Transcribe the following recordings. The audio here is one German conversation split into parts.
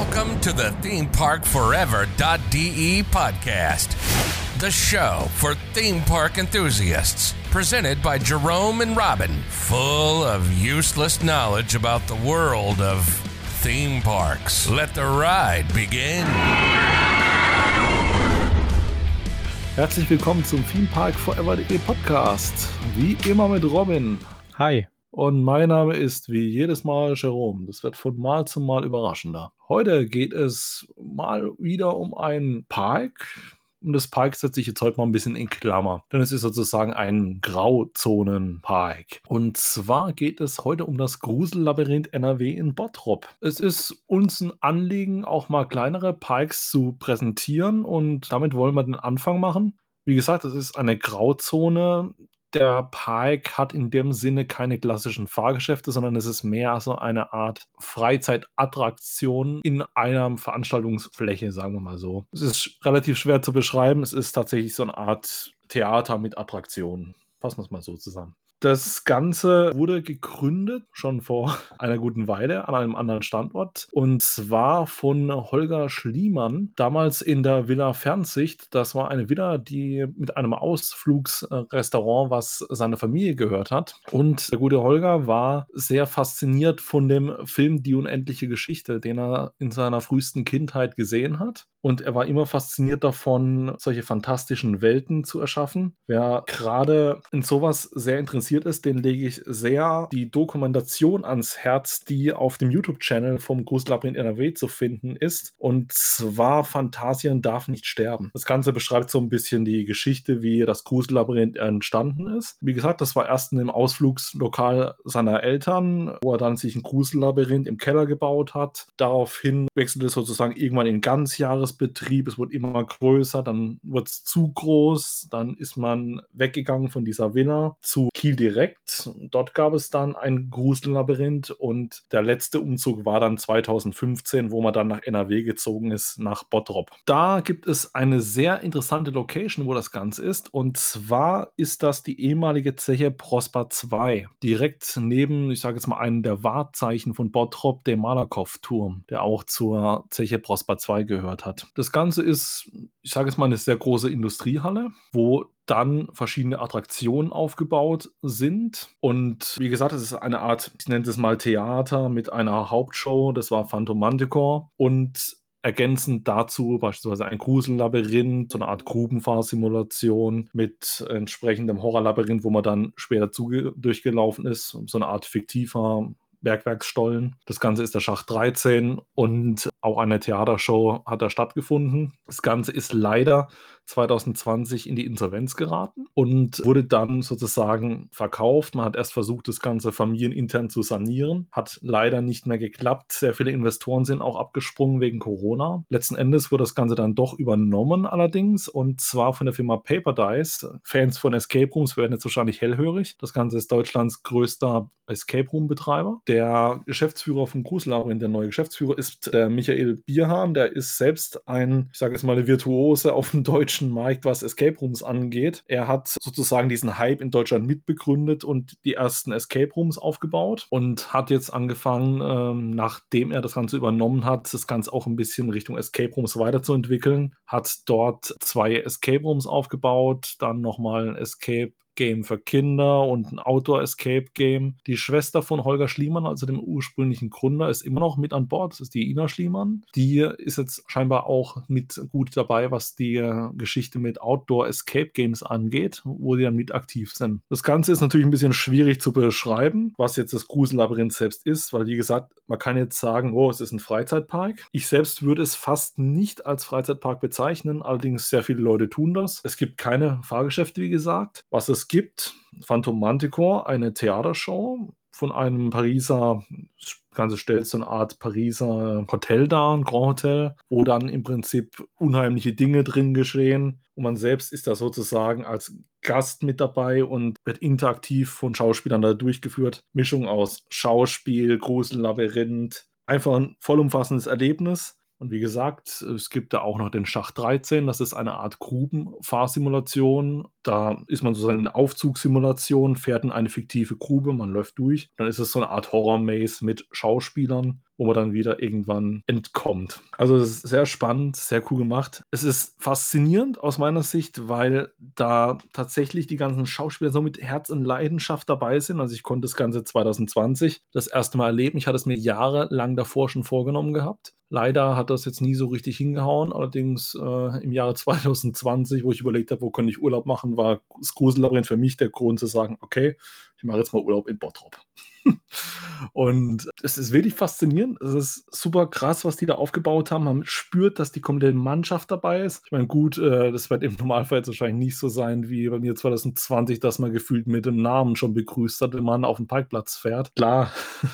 Welcome to the ThemeParkForever.de podcast, the show for theme park enthusiasts, presented by Jerome and Robin, full of useless knowledge about the world of theme parks. Let the ride begin. Herzlich willkommen zum Theme Park Forever.de Podcast. Wie immer mit Robin. Hi. Und mein Name ist wie jedes Mal Jerome. Das wird von Mal zu Mal überraschender. Heute geht es mal wieder um einen Park. Und das Park setze ich jetzt heute mal ein bisschen in Klammer, denn es ist sozusagen ein Grauzonenpark. Und zwar geht es heute um das Grusellabyrinth NRW in Bottrop. Es ist uns ein Anliegen, auch mal kleinere Parks zu präsentieren und damit wollen wir den Anfang machen. Wie gesagt, es ist eine Grauzone der Park hat in dem Sinne keine klassischen Fahrgeschäfte, sondern es ist mehr so eine Art Freizeitattraktion in einer Veranstaltungsfläche, sagen wir mal so. Es ist relativ schwer zu beschreiben. Es ist tatsächlich so eine Art Theater mit Attraktionen. Fassen wir es mal so zusammen. Das Ganze wurde gegründet schon vor einer guten Weile an einem anderen Standort und zwar von Holger Schliemann, damals in der Villa Fernsicht. Das war eine Villa, die mit einem Ausflugsrestaurant, was seiner Familie gehört hat. Und der gute Holger war sehr fasziniert von dem Film Die unendliche Geschichte, den er in seiner frühesten Kindheit gesehen hat. Und er war immer fasziniert davon, solche fantastischen Welten zu erschaffen. Wer gerade in sowas sehr interessiert ist, den lege ich sehr die Dokumentation ans Herz, die auf dem YouTube-Channel vom Gruselabyrinth NRW zu finden ist. Und zwar Phantasien darf nicht sterben. Das Ganze beschreibt so ein bisschen die Geschichte, wie das Gruselabyrinth entstanden ist. Wie gesagt, das war erst in dem Ausflugslokal seiner Eltern, wo er dann sich ein Grusellabyrinth im Keller gebaut hat. Daraufhin wechselte es sozusagen irgendwann in Ganzjahres Betrieb, es wurde immer größer, dann wurde es zu groß, dann ist man weggegangen von dieser Villa zu Kiel direkt. Dort gab es dann ein Grusellabyrinth und der letzte Umzug war dann 2015, wo man dann nach NRW gezogen ist, nach Bottrop. Da gibt es eine sehr interessante Location, wo das Ganze ist und zwar ist das die ehemalige Zeche Prosper 2, direkt neben, ich sage jetzt mal, einem der Wahrzeichen von Bottrop, dem Malakow-Turm, der auch zur Zeche Prosper 2 gehört hat. Das Ganze ist, ich sage jetzt mal, eine sehr große Industriehalle, wo dann verschiedene Attraktionen aufgebaut sind. Und wie gesagt, es ist eine Art, ich nenne es mal Theater mit einer Hauptshow, das war Phantom Manticore. Und ergänzend dazu beispielsweise ein Grusellabyrinth, so eine Art Grubenfahrsimulation mit entsprechendem Horrorlabyrinth, wo man dann später durchgelaufen ist, so eine Art fiktiver Bergwerksstollen. Das Ganze ist der Schacht 13 und auch eine Theatershow hat da stattgefunden. Das Ganze ist leider 2020 in die Insolvenz geraten und wurde dann sozusagen verkauft. Man hat erst versucht, das Ganze familienintern zu sanieren, hat leider nicht mehr geklappt. Sehr viele Investoren sind auch abgesprungen wegen Corona. Letzten Endes wurde das Ganze dann doch übernommen allerdings und zwar von der Firma Paper Dice. Fans von Escape Rooms werden jetzt wahrscheinlich hellhörig. Das Ganze ist Deutschlands größter Escape Room Betreiber. Der Geschäftsführer vom Grusellabyrinth, der neue Geschäftsführer, ist der Michael Bierhahn. Der ist selbst ein, ich sage jetzt mal, eine Virtuose auf dem deutschen deutschen Markt, was Escape Rooms angeht. Er hat sozusagen diesen Hype in Deutschland mitbegründet und die ersten Escape Rooms aufgebaut und hat jetzt angefangen, ähm, nachdem er das Ganze übernommen hat, das Ganze auch ein bisschen Richtung Escape Rooms weiterzuentwickeln. Hat dort zwei Escape Rooms aufgebaut, dann nochmal ein Escape Game für Kinder und ein Outdoor-Escape-Game. Die Schwester von Holger Schliemann, also dem ursprünglichen Gründer, ist immer noch mit an Bord. Das ist die Ina Schliemann. Die ist jetzt scheinbar auch mit gut dabei, was die Geschichte mit Outdoor-Escape-Games angeht, wo sie dann mit aktiv sind. Das Ganze ist natürlich ein bisschen schwierig zu beschreiben, was jetzt das Grusellabyrinth selbst ist, weil wie gesagt, man kann jetzt sagen, oh, es ist ein Freizeitpark. Ich selbst würde es fast nicht als Freizeitpark bezeichnen, allerdings sehr viele Leute tun das. Es gibt keine Fahrgeschäfte, wie gesagt. Was es gibt Phantom Manticore, eine Theatershow von einem Pariser, das Ganze stellt so eine Art Pariser Hotel dar, ein Grand Hotel, wo dann im Prinzip unheimliche Dinge drin geschehen. Und man selbst ist da sozusagen als Gast mit dabei und wird interaktiv von Schauspielern da durchgeführt. Mischung aus Schauspiel, Grusel, Labyrinth. Einfach ein vollumfassendes Erlebnis. Und wie gesagt, es gibt da auch noch den Schacht 13, das ist eine Art Grubenfahrsimulation. Da ist man sozusagen in Aufzugssimulation, fährt in eine fiktive Grube, man läuft durch. Dann ist es so eine Art Horror-Maze mit Schauspielern wo man dann wieder irgendwann entkommt. Also es ist sehr spannend, sehr cool gemacht. Es ist faszinierend aus meiner Sicht, weil da tatsächlich die ganzen Schauspieler so mit Herz und Leidenschaft dabei sind. Also ich konnte das Ganze 2020 das erste Mal erleben. Ich hatte es mir jahrelang davor schon vorgenommen gehabt. Leider hat das jetzt nie so richtig hingehauen. Allerdings äh, im Jahre 2020, wo ich überlegt habe, wo könnte ich Urlaub machen, war das Grusellabyrinth für mich der Grund zu sagen, okay, ich mache jetzt mal Urlaub in Bottrop. und es ist wirklich faszinierend. Es ist super krass, was die da aufgebaut haben. Man spürt, dass die komplette Mannschaft dabei ist. Ich meine, gut, äh, das wird im Normalfall jetzt wahrscheinlich nicht so sein wie bei mir 2020, dass man gefühlt mit dem Namen schon begrüßt hat, wenn man auf den Parkplatz fährt. Klar.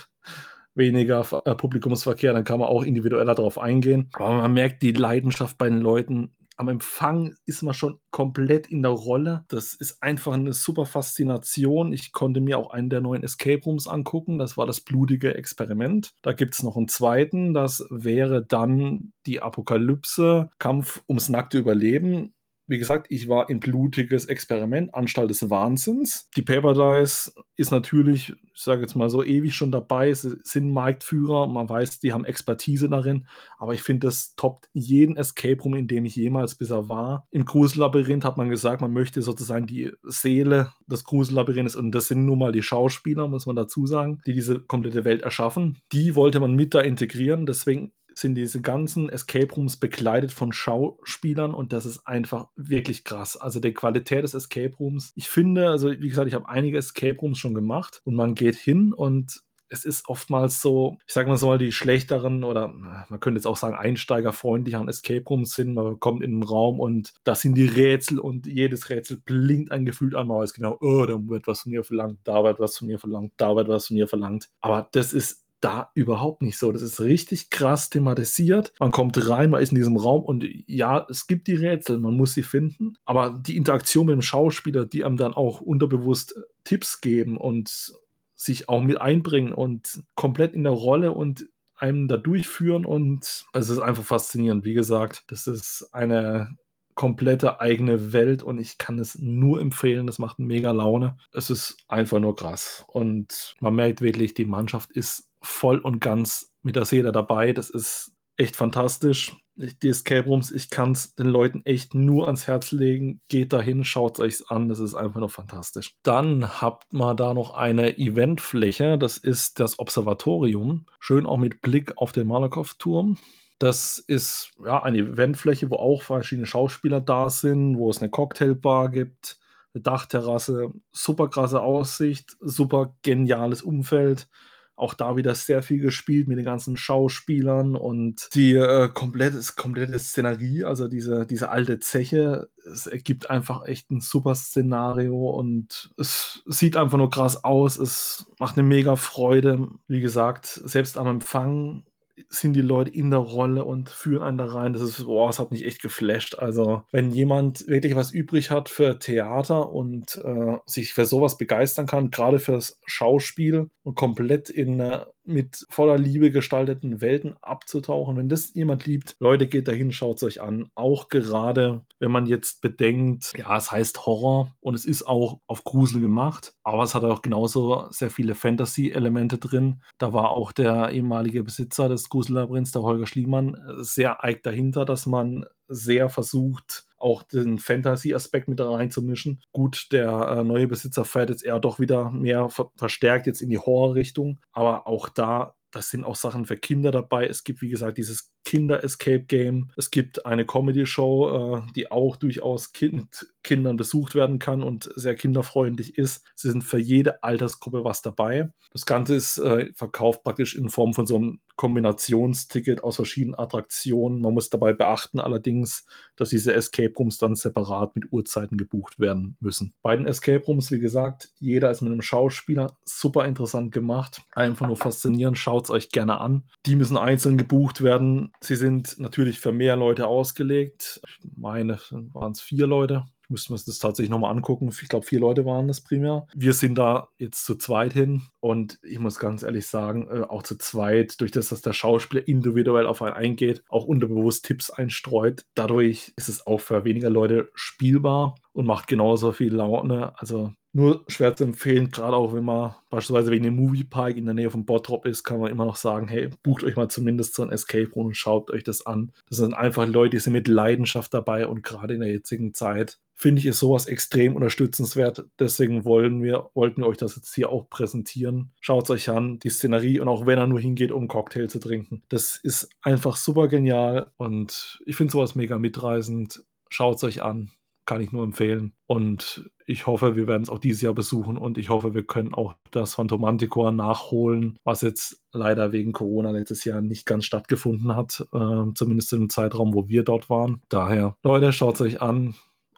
weniger äh, Publikumsverkehr, dann kann man auch individueller darauf eingehen. Aber man merkt die Leidenschaft bei den Leuten, am Empfang ist man schon komplett in der Rolle. Das ist einfach eine super Faszination. Ich konnte mir auch einen der neuen Escape Rooms angucken. Das war das blutige Experiment. Da gibt es noch einen zweiten. Das wäre dann die Apokalypse, Kampf ums nackte Überleben. Wie gesagt, ich war in blutiges Experiment, Anstalt des Wahnsinns. Die Paper Dice ist natürlich, ich sage jetzt mal so, ewig schon dabei. Sie sind Marktführer, man weiß, die haben Expertise darin. Aber ich finde, das toppt jeden Escape Room, in dem ich jemals bisher war. Im Grusellabyrinth hat man gesagt, man möchte sozusagen die Seele des Grusellabyrinths, und das sind nun mal die Schauspieler, muss man dazu sagen, die diese komplette Welt erschaffen. Die wollte man mit da integrieren. Deswegen sind diese ganzen Escape Rooms begleitet von Schauspielern und das ist einfach wirklich krass. Also die Qualität des Escape Rooms. Ich finde, also wie gesagt, ich habe einige Escape Rooms schon gemacht und man geht hin und es ist oftmals so, ich sage mal so, die schlechteren oder man könnte jetzt auch sagen, einsteigerfreundlicheren Escape Rooms sind. Man kommt in den Raum und das sind die Rätsel und jedes Rätsel blinkt ein Gefühl an, man weiß genau, oh, da wird was von mir verlangt, da wird was von mir verlangt, da wird was von mir verlangt. Aber das ist da überhaupt nicht so. Das ist richtig krass thematisiert. Man kommt rein, man ist in diesem Raum und ja, es gibt die Rätsel, man muss sie finden. Aber die Interaktion mit dem Schauspieler, die einem dann auch unterbewusst Tipps geben und sich auch mit einbringen und komplett in der Rolle und einem da durchführen und es ist einfach faszinierend. Wie gesagt, das ist eine komplette eigene Welt und ich kann es nur empfehlen. Das macht mega Laune. Es ist einfach nur krass und man merkt wirklich, die Mannschaft ist voll und ganz mit der Seele dabei. Das ist echt fantastisch. Die Escape Rooms, ich kann es den Leuten echt nur ans Herz legen. Geht dahin, schaut es euch an. Das ist einfach nur fantastisch. Dann habt man da noch eine Eventfläche. Das ist das Observatorium. Schön auch mit Blick auf den Malakoff-Turm. Das ist ja eine Eventfläche, wo auch verschiedene Schauspieler da sind, wo es eine Cocktailbar gibt, eine Dachterrasse, super krasse Aussicht, super geniales Umfeld auch da wieder sehr viel gespielt mit den ganzen Schauspielern und die äh, komplette, komplette Szenerie, also diese, diese alte Zeche, es ergibt einfach echt ein super Szenario und es sieht einfach nur krass aus. Es macht eine mega Freude. Wie gesagt, selbst am Empfang sind die Leute in der Rolle und führen einen da rein. Das ist, boah, das hat mich echt geflasht. Also, wenn jemand wirklich was übrig hat für Theater und äh, sich für sowas begeistern kann, gerade fürs Schauspiel komplett in mit voller Liebe gestalteten Welten abzutauchen. Wenn das jemand liebt, Leute, geht dahin, schaut es euch an. Auch gerade, wenn man jetzt bedenkt, ja, es heißt Horror und es ist auch auf Grusel gemacht, aber es hat auch genauso sehr viele Fantasy-Elemente drin. Da war auch der ehemalige Besitzer des Grusellabyrinths, der Holger Schliemann, sehr eig dahinter, dass man sehr versucht, auch den Fantasy-Aspekt mit reinzumischen. Gut, der äh, neue Besitzer fährt jetzt eher doch wieder mehr ver verstärkt jetzt in die Horror-Richtung, aber auch da das sind auch Sachen für Kinder dabei. Es gibt, wie gesagt, dieses Kinder-Escape-Game. Es gibt eine Comedy-Show, äh, die auch durchaus kind, Kindern besucht werden kann und sehr kinderfreundlich ist. Sie sind für jede Altersgruppe was dabei. Das Ganze ist äh, verkauft praktisch in Form von so einem Kombinationsticket aus verschiedenen Attraktionen. Man muss dabei beachten allerdings, dass diese Escape Rooms dann separat mit Uhrzeiten gebucht werden müssen. Bei den Escape Rooms, wie gesagt, jeder ist mit einem Schauspieler super interessant gemacht. Einfach nur faszinierend. Schaut es euch gerne an. Die müssen einzeln gebucht werden. Sie sind natürlich für mehr Leute ausgelegt. Ich meine, waren es vier Leute. Ich müsste mir das tatsächlich nochmal angucken. Ich glaube, vier Leute waren das primär. Wir sind da jetzt zu zweit hin und ich muss ganz ehrlich sagen, äh, auch zu zweit, durch das, dass der Schauspieler individuell auf einen eingeht, auch unterbewusst Tipps einstreut, dadurch ist es auch für weniger Leute spielbar und macht genauso viel Laune. Also nur schwer zu empfehlen, gerade auch wenn man beispielsweise wegen dem Moviepark in der Nähe von Bottrop ist, kann man immer noch sagen, hey, bucht euch mal zumindest so ein Escape Room und schaut euch das an. Das sind einfach Leute, die sind mit Leidenschaft dabei und gerade in der jetzigen Zeit finde ich, ist sowas extrem unterstützenswert. Deswegen wollen wir, wollten wir euch das jetzt hier auch präsentieren. Schaut es euch an, die Szenerie und auch wenn er nur hingeht, um einen Cocktail zu trinken. Das ist einfach super genial und ich finde sowas mega mitreißend. Schaut es euch an, kann ich nur empfehlen. Und ich hoffe, wir werden es auch dieses Jahr besuchen und ich hoffe, wir können auch das Phantom Manticore nachholen, was jetzt leider wegen Corona letztes Jahr nicht ganz stattgefunden hat, äh, zumindest im Zeitraum, wo wir dort waren. Daher, Leute, schaut es euch an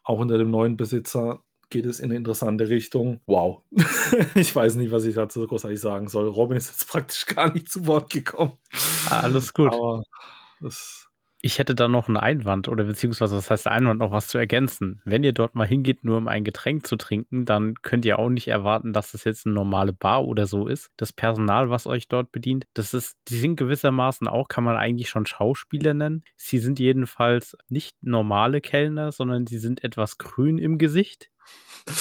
auch unter dem neuen Besitzer geht es in eine interessante Richtung. Wow. ich weiß nicht, was ich dazu großartig sagen soll. Robin ist jetzt praktisch gar nicht zu Wort gekommen. Alles gut. Aber das ich hätte da noch einen Einwand oder beziehungsweise was heißt Einwand, noch was zu ergänzen. Wenn ihr dort mal hingeht, nur um ein Getränk zu trinken, dann könnt ihr auch nicht erwarten, dass das jetzt eine normale Bar oder so ist. Das Personal, was euch dort bedient, das ist, die sind gewissermaßen auch, kann man eigentlich schon Schauspieler nennen. Sie sind jedenfalls nicht normale Kellner, sondern sie sind etwas grün im Gesicht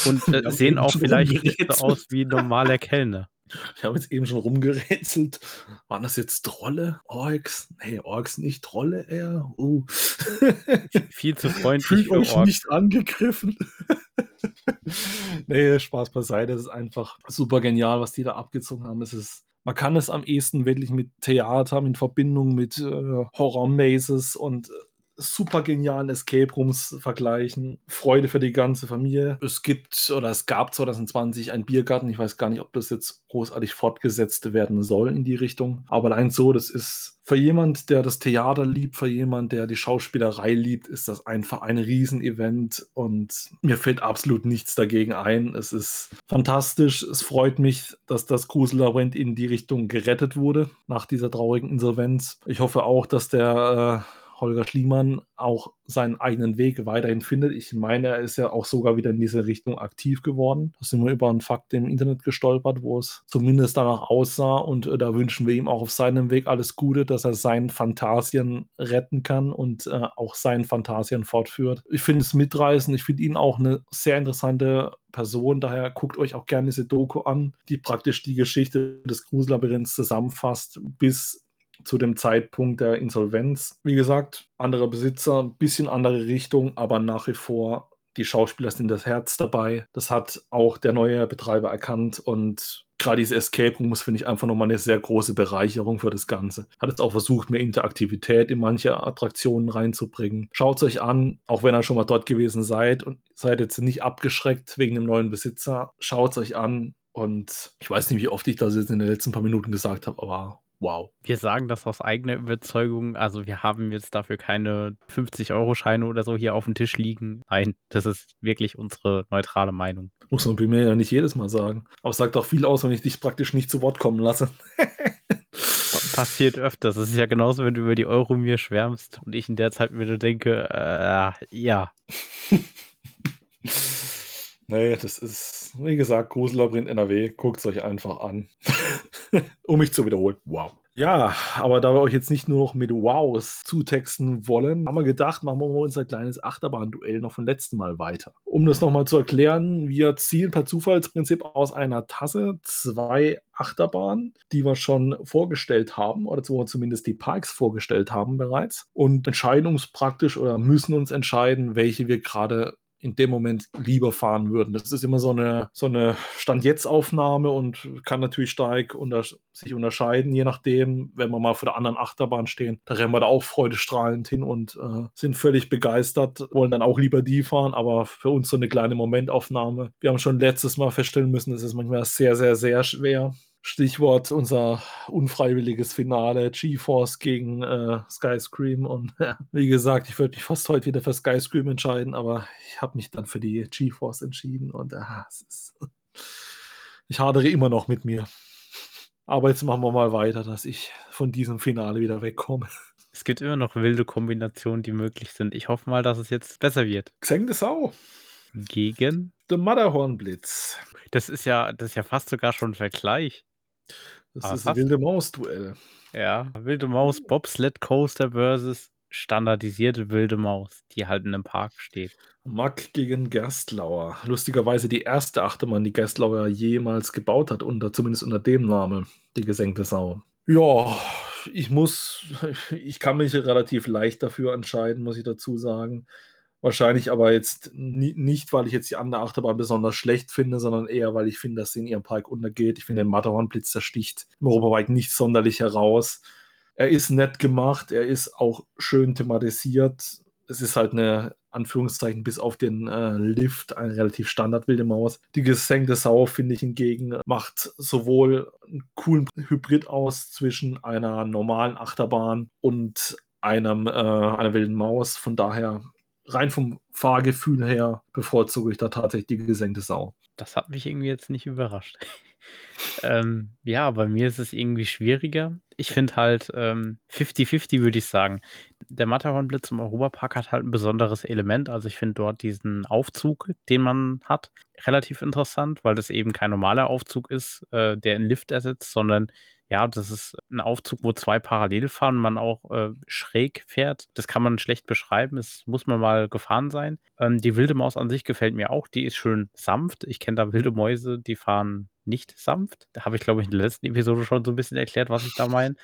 und äh, sehen auch vielleicht nicht so aus wie normaler Kellner. Ich habe jetzt eben schon rumgerätselt. Waren das jetzt Trolle? Orks? Nee, Orks nicht, Trolle eher. Uh. Viel zu freundlich. Fühlt euch Orks. nicht angegriffen. nee, Spaß beiseite. Es ist einfach super genial, was die da abgezogen haben. Es ist man kann es am ehesten wirklich mit Theater, in Verbindung mit äh, Horror-Mazes und äh, super genialen Escape Rooms vergleichen. Freude für die ganze Familie. Es gibt oder es gab 2020 einen Biergarten. Ich weiß gar nicht, ob das jetzt großartig fortgesetzt werden soll in die Richtung. Aber allein so, das ist für jemand, der das Theater liebt, für jemand, der die Schauspielerei liebt, ist das einfach ein Riesenevent und mir fällt absolut nichts dagegen ein. Es ist fantastisch. Es freut mich, dass das Grusellabyrinth in die Richtung gerettet wurde nach dieser traurigen Insolvenz. Ich hoffe auch, dass der äh, Holger Schliemann auch seinen eigenen Weg weiterhin findet. Ich meine, er ist ja auch sogar wieder in diese Richtung aktiv geworden. Da sind wir über einen Fakt im Internet gestolpert, wo es zumindest danach aussah. Und äh, da wünschen wir ihm auch auf seinem Weg alles Gute, dass er seinen Fantasien retten kann und äh, auch seinen Fantasien fortführt. Ich finde es mitreißend. Ich finde ihn auch eine sehr interessante Person. Daher guckt euch auch gerne diese Doku an, die praktisch die Geschichte des Gruselabyrinths zusammenfasst, bis zu dem Zeitpunkt der Insolvenz. Wie gesagt, anderer Besitzer, ein bisschen andere Richtung, aber nach wie vor die Schauspieler sind das Herz dabei. Das hat auch der neue Betreiber erkannt und gerade diese Escape Rooms finde ich einfach nochmal eine sehr große Bereicherung für das Ganze. Hat jetzt auch versucht, mehr Interaktivität in manche Attraktionen reinzubringen. Schaut es euch an, auch wenn ihr schon mal dort gewesen seid und seid jetzt nicht abgeschreckt wegen dem neuen Besitzer. Schaut es euch an und ich weiß nicht, wie oft ich das jetzt in den letzten paar Minuten gesagt habe, aber Wow. Wir sagen das aus eigener Überzeugung. Also wir haben jetzt dafür keine 50-Euro-Scheine oder so hier auf dem Tisch liegen. Nein, das ist wirklich unsere neutrale Meinung. Muss man bei mir ja nicht jedes Mal sagen. Aber es sagt auch viel aus, wenn ich dich praktisch nicht zu Wort kommen lasse. Passiert öfters. Es ist ja genauso, wenn du über die Euro mir schwärmst und ich in der Zeit wieder denke, äh, ja. nee, das ist, wie gesagt, Gruselabyrinth NRW. Guckt es euch einfach an. um mich zu wiederholen. Wow. Ja, aber da wir euch jetzt nicht nur noch mit Wows zutexten wollen, haben wir gedacht, machen wir unser kleines Achterbahn-Duell noch vom letzten Mal weiter. Um das nochmal zu erklären, wir ziehen per Zufallsprinzip aus einer Tasse zwei Achterbahnen, die wir schon vorgestellt haben, oder wo wir zumindest die Parks vorgestellt haben bereits, und entscheiden uns praktisch oder müssen uns entscheiden, welche wir gerade in dem Moment lieber fahren würden. Das ist immer so eine, so eine Stand-Jetzt-Aufnahme und kann natürlich stark unter, sich unterscheiden, je nachdem, wenn wir mal vor der anderen Achterbahn stehen. Da rennen wir da auch freudestrahlend hin und äh, sind völlig begeistert, wollen dann auch lieber die fahren, aber für uns so eine kleine Momentaufnahme. Wir haben schon letztes Mal feststellen müssen, es ist manchmal sehr, sehr, sehr schwer, Stichwort unser unfreiwilliges Finale G-Force gegen äh, Skyscream. Und ja, wie gesagt, ich würde mich fast heute wieder für Skyscream entscheiden, aber ich habe mich dann für die G-Force entschieden und äh, ist, ich hadere immer noch mit mir. Aber jetzt machen wir mal weiter, dass ich von diesem Finale wieder wegkomme. Es gibt immer noch wilde Kombinationen, die möglich sind. Ich hoffe mal, dass es jetzt besser wird. Xeng de Sau. Gegen? The Matterhorn Blitz. Das ist ja, das ist ja fast sogar schon ein Vergleich. Das Aber ist ein wilde Maus-Duell. Ja, wilde Maus Bobsled Coaster versus standardisierte wilde Maus, die halt in einem Park steht. Mack gegen Gerstlauer. Lustigerweise die erste Achterbahn, die Gerstlauer jemals gebaut hat, unter, zumindest unter dem Namen, die gesenkte Sau. Ja, ich muss, ich kann mich relativ leicht dafür entscheiden, muss ich dazu sagen. Wahrscheinlich aber jetzt nicht, weil ich jetzt die andere Achterbahn besonders schlecht finde, sondern eher, weil ich finde, dass sie in ihrem Park untergeht. Ich finde, der Matterhornblitz, der sticht im Europaweit nicht sonderlich heraus. Er ist nett gemacht, er ist auch schön thematisiert. Es ist halt eine, Anführungszeichen, bis auf den äh, Lift eine relativ standardwilde Maus. Die gesenkte Sau, finde ich hingegen, macht sowohl einen coolen Hybrid aus zwischen einer normalen Achterbahn und einem, äh, einer wilden Maus. Von daher rein vom Fahrgefühl her bevorzuge ich da tatsächlich die gesenkte Sau. Das hat mich irgendwie jetzt nicht überrascht. ähm, ja, bei mir ist es irgendwie schwieriger. Ich finde halt 50-50 ähm, würde ich sagen. Der Matterhornblitz im Europapark hat halt ein besonderes Element. Also ich finde dort diesen Aufzug, den man hat, relativ interessant, weil das eben kein normaler Aufzug ist, äh, der einen Lift ersetzt, sondern ja, das ist ein Aufzug, wo zwei parallel fahren, man auch äh, schräg fährt. Das kann man schlecht beschreiben. Es muss man mal gefahren sein. Ähm, die wilde Maus an sich gefällt mir auch. Die ist schön sanft. Ich kenne da wilde Mäuse, die fahren nicht sanft. Da habe ich, glaube ich, in der letzten Episode schon so ein bisschen erklärt, was ich da meine.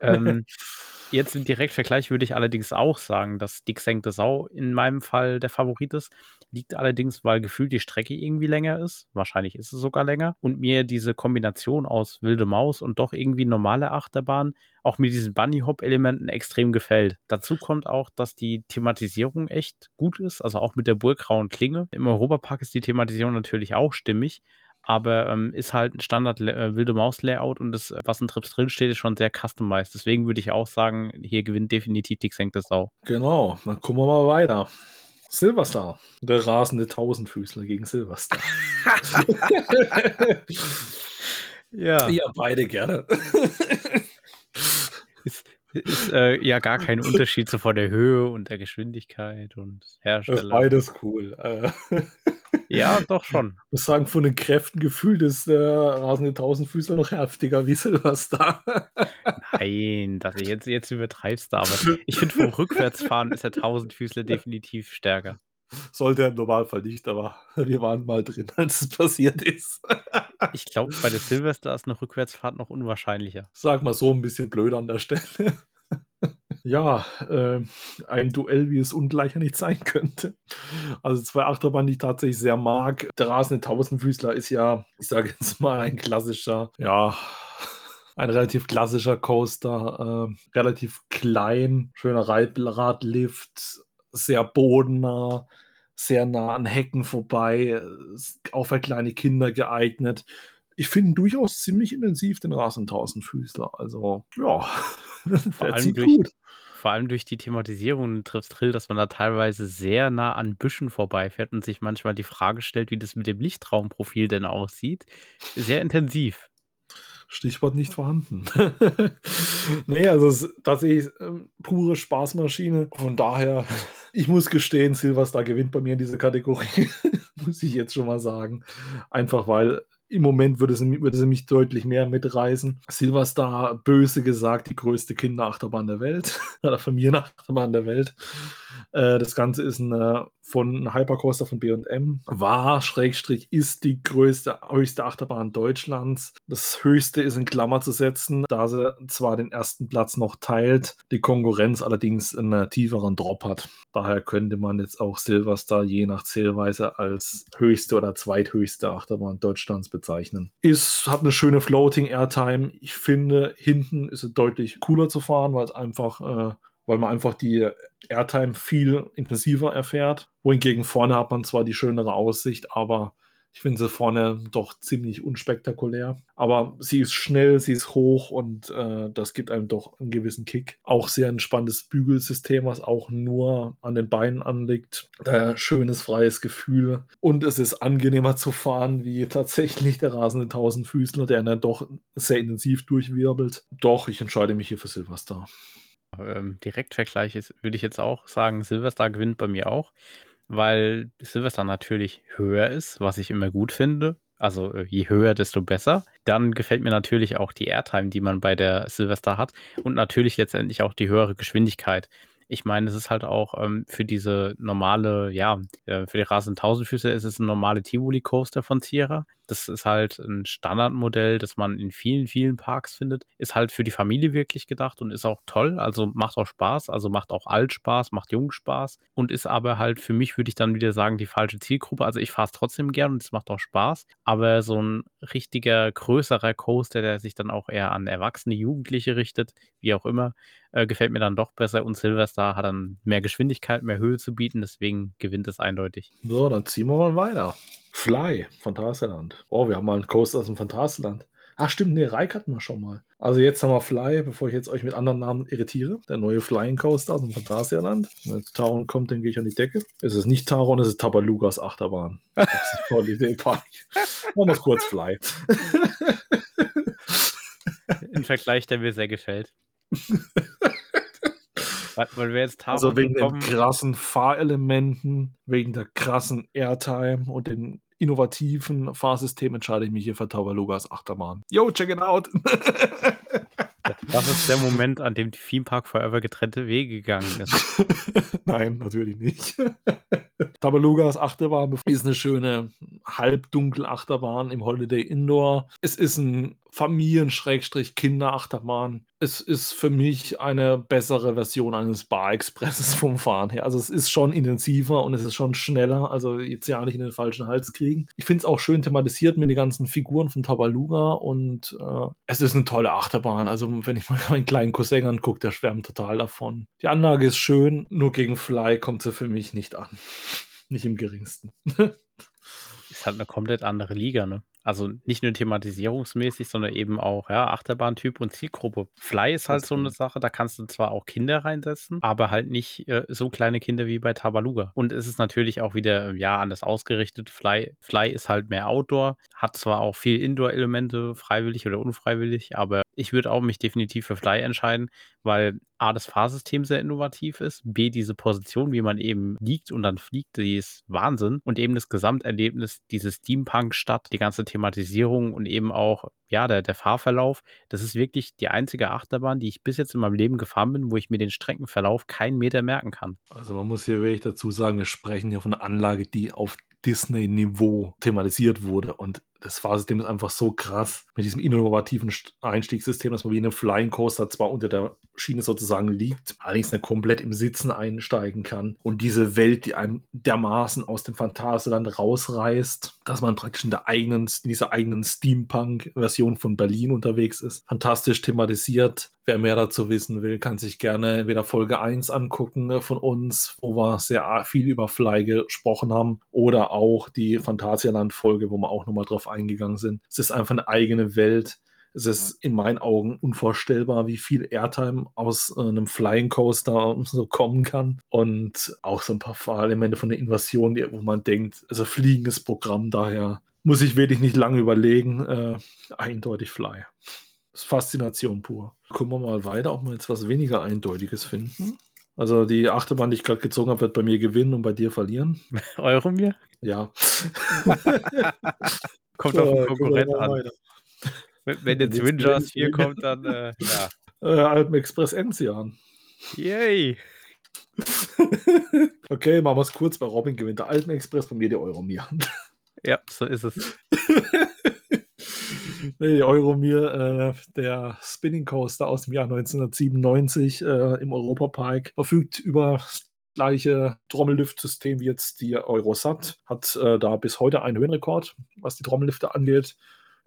ähm, Jetzt im Direktvergleich würde ich allerdings auch sagen, dass die gesenkte Sau in meinem Fall der Favorit ist. Liegt allerdings, weil gefühlt die Strecke irgendwie länger ist. Wahrscheinlich ist es sogar länger. Und mir diese Kombination aus wilde Maus und doch irgendwie normale Achterbahn auch mit diesen Bunny-Hop-Elementen extrem gefällt. Dazu kommt auch, dass die Thematisierung echt gut ist, also auch mit der Burggrauen Klinge. Im Europapark ist die Thematisierung natürlich auch stimmig, aber ähm, ist halt ein Standard äh, wilde Maus-Layout und das, was in Trips drin steht, ist schon sehr customized. Deswegen würde ich auch sagen, hier gewinnt definitiv die gesenkte Sau. Genau, dann gucken wir mal weiter. Silverstar, der rasende Tausendfüßler gegen Silverstar. ja. Ja, beide gerne. ist, ist äh, ja gar kein Unterschied so vor der Höhe und der Geschwindigkeit und Hersteller. Das ist beides cool. Äh. Ja, doch schon. Ich muss sagen, von den Kräften gefühlt ist der rasende Tausendfüßler noch heftiger wie Silverstar. Nein, das, jetzt, jetzt übertreibst du aber. Ich finde, vom Rückwärtsfahren ist der Tausendfüßler definitiv stärker. Sollte er im Normalfall nicht, aber wir waren mal drin, als es passiert ist. Ich glaube, bei der Silvester ist eine Rückwärtsfahrt noch unwahrscheinlicher. Sag mal so ein bisschen blöd an der Stelle. Ja, äh, ein Duell, wie es ungleicher nicht sein könnte. Also zwei Achterbahnen, die ich tatsächlich sehr mag. Der rasende Tausendfüßler ist ja, ich sage jetzt mal, ein klassischer, ja, ein relativ klassischer Coaster, äh, relativ klein, schöner Radlift, sehr bodennah, sehr nah an Hecken vorbei, auch für kleine Kinder geeignet. Ich finde durchaus ziemlich intensiv den rasenden Tausendfüßler. Also, ja, vor allem durch, gut vor allem durch die Thematisierung trifft Trill, dass man da teilweise sehr nah an Büschen vorbeifährt und sich manchmal die Frage stellt, wie das mit dem Lichtraumprofil denn aussieht. Sehr intensiv. Stichwort nicht vorhanden. nee, also es ist tatsächlich äh, pure Spaßmaschine. Von daher, ich muss gestehen, Silverstar gewinnt bei mir in dieser Kategorie. muss ich jetzt schon mal sagen. Einfach weil im Moment würde sie, würde sie mich deutlich mehr mitreißen. Silverstar, böse gesagt, die größte Kinderachterbahn der Welt. oder Familienachterbahn der Welt. Äh, das Ganze ist eine, von Hypercoaster von BM. War, Schrägstrich, ist die größte, höchste Achterbahn Deutschlands. Das höchste ist in Klammer zu setzen, da sie zwar den ersten Platz noch teilt, die Konkurrenz allerdings einen tieferen Drop hat. Daher könnte man jetzt auch Silverstar je nach Zählweise als höchste oder zweithöchste Achterbahn Deutschlands bezeichnen. Ist, hat eine schöne Floating Airtime. Ich finde, hinten ist es deutlich cooler zu fahren, weil es einfach äh, weil man einfach die Airtime viel intensiver erfährt. Wohingegen vorne hat man zwar die schönere Aussicht, aber ich finde sie vorne doch ziemlich unspektakulär. Aber sie ist schnell, sie ist hoch und äh, das gibt einem doch einen gewissen Kick. Auch sehr entspanntes Bügelsystem, was auch nur an den Beinen anliegt. Daher schönes, freies Gefühl. Und es ist angenehmer zu fahren wie tatsächlich der rasende Tausendfüßler, der dann doch sehr intensiv durchwirbelt. Doch, ich entscheide mich hier für Silverstar. Ähm, Direktvergleich ist, würde ich jetzt auch sagen, Silverstar gewinnt bei mir auch, weil Silverstar natürlich höher ist, was ich immer gut finde. Also äh, je höher, desto besser. Dann gefällt mir natürlich auch die Airtime, die man bei der Silverstar hat und natürlich letztendlich auch die höhere Geschwindigkeit. Ich meine, es ist halt auch ähm, für diese normale, ja, äh, für die rasenden Tausendfüße ist es ein normale Tivoli Coaster von Sierra. Das ist halt ein Standardmodell, das man in vielen, vielen Parks findet. Ist halt für die Familie wirklich gedacht und ist auch toll. Also macht auch Spaß. Also macht auch alt Spaß, macht jung Spaß und ist aber halt für mich, würde ich dann wieder sagen, die falsche Zielgruppe. Also ich fahre es trotzdem gern und es macht auch Spaß. Aber so ein richtiger, größerer Coaster, der sich dann auch eher an Erwachsene, Jugendliche richtet, wie auch immer, äh, gefällt mir dann doch besser. Und Silverstar hat dann mehr Geschwindigkeit, mehr Höhe zu bieten. Deswegen gewinnt es eindeutig. So, dann ziehen wir mal weiter. Fly, Phantasialand. Oh, wir haben mal einen Coaster aus dem Phantasialand. Ach stimmt, nee, Reik hatten wir schon mal. Also jetzt haben wir Fly, bevor ich jetzt euch mit anderen Namen irritiere. Der neue Flying Coaster aus dem Phantasialand. Wenn Taron kommt, dann gehe ich an die Decke. Es ist nicht Taron, es ist Tabalugas Achterbahn. Das ist Holiday Park. Machen wir es kurz Fly. Ein Vergleich, der mir sehr gefällt. Weil wir jetzt also wegen den krassen Fahrelementen, wegen der krassen Airtime und den innovativen Fahrsystem entscheide ich mich hier für Tabalugas Achterbahn. Yo, check it out! Das ist der Moment, an dem die Theme Park Forever getrennte Wege gegangen ist. Nein, natürlich nicht. Tabalugas Achterbahn ist eine schöne halbdunkel Achterbahn im Holiday Indoor. Es ist ein Familien-Kinderachterbahn. Es ist für mich eine bessere Version eines Bar Expresses vom Fahren her. Also es ist schon intensiver und es ist schon schneller. Also jetzt ja nicht in den falschen Hals kriegen. Ich finde es auch schön thematisiert mit den ganzen Figuren von Tabaluga und äh, es ist eine tolle Achterbahn. Also wenn ich mal meinen kleinen Cousin angucke, der schwärmt total davon. Die Anlage ist schön, nur gegen Fly kommt sie für mich nicht an. Nicht im geringsten. ist halt eine komplett andere Liga, ne? Also nicht nur thematisierungsmäßig, sondern eben auch, ja, Achterbahntyp und Zielgruppe. Fly ist halt so eine Sache, da kannst du zwar auch Kinder reinsetzen, aber halt nicht äh, so kleine Kinder wie bei Tabaluga. Und es ist natürlich auch wieder, ja, anders ausgerichtet. Fly, Fly ist halt mehr Outdoor, hat zwar auch viel Indoor-Elemente, freiwillig oder unfreiwillig, aber ich würde auch mich definitiv für Fly entscheiden, weil A, das Fahrsystem sehr innovativ ist, B, diese Position, wie man eben liegt und dann fliegt, die ist Wahnsinn und eben das Gesamterlebnis, diese Steampunk-Stadt, die ganze Thematisierung und eben auch, ja, der, der Fahrverlauf, das ist wirklich die einzige Achterbahn, die ich bis jetzt in meinem Leben gefahren bin, wo ich mir den Streckenverlauf keinen Meter merken kann. Also man muss hier wirklich dazu sagen, wir sprechen hier von einer Anlage, die auf Disney-Niveau thematisiert wurde und das Fahrsystem ist einfach so krass mit diesem innovativen Einstiegssystem, dass man wie in einem Flying Coaster zwar unter der Schiene sozusagen liegt, allerdings nicht komplett im Sitzen einsteigen kann. Und diese Welt, die einem dermaßen aus dem Phantasialand rausreißt, dass man praktisch in, der eigenen, in dieser eigenen Steampunk-Version von Berlin unterwegs ist. Fantastisch thematisiert. Wer mehr dazu wissen will, kann sich gerne entweder Folge 1 angucken ne, von uns, wo wir sehr viel über Fly gesprochen haben, oder auch die Phantasialand-Folge, wo wir auch nochmal drauf eingegangen sind. Es ist einfach eine eigene Welt. Es ist in meinen Augen unvorstellbar, wie viel Airtime aus äh, einem Flying Coaster so kommen kann. Und auch so ein paar Fahrelemente von der Invasion, wo man denkt, also fliegendes Programm, daher muss ich wirklich nicht lange überlegen. Äh, eindeutig Fly. Ist Faszination pur. Gucken wir mal weiter, ob wir jetzt was weniger Eindeutiges finden. Also die Achterbahn, die ich gerade gezogen habe, wird bei mir gewinnen und bei dir verlieren. Euro mir? Ja. Kommt auf den Konkurrent an. Wenn, wenn jetzt Windjars 4 kommt, dann äh, ja. Äh, Alpen Express Enzian. Yay! okay, machen wir es kurz. Bei Robin gewinnt der Alpen Express, bei mir die Euromir. ja, so ist es. Nee, Euromir, äh, der Spinning Coaster aus dem Jahr 1997 äh, im Europapark, verfügt über gleiche Trommellüftsystem wie jetzt die Eurosat, hat äh, da bis heute einen Höhenrekord, was die Trommellifte angeht.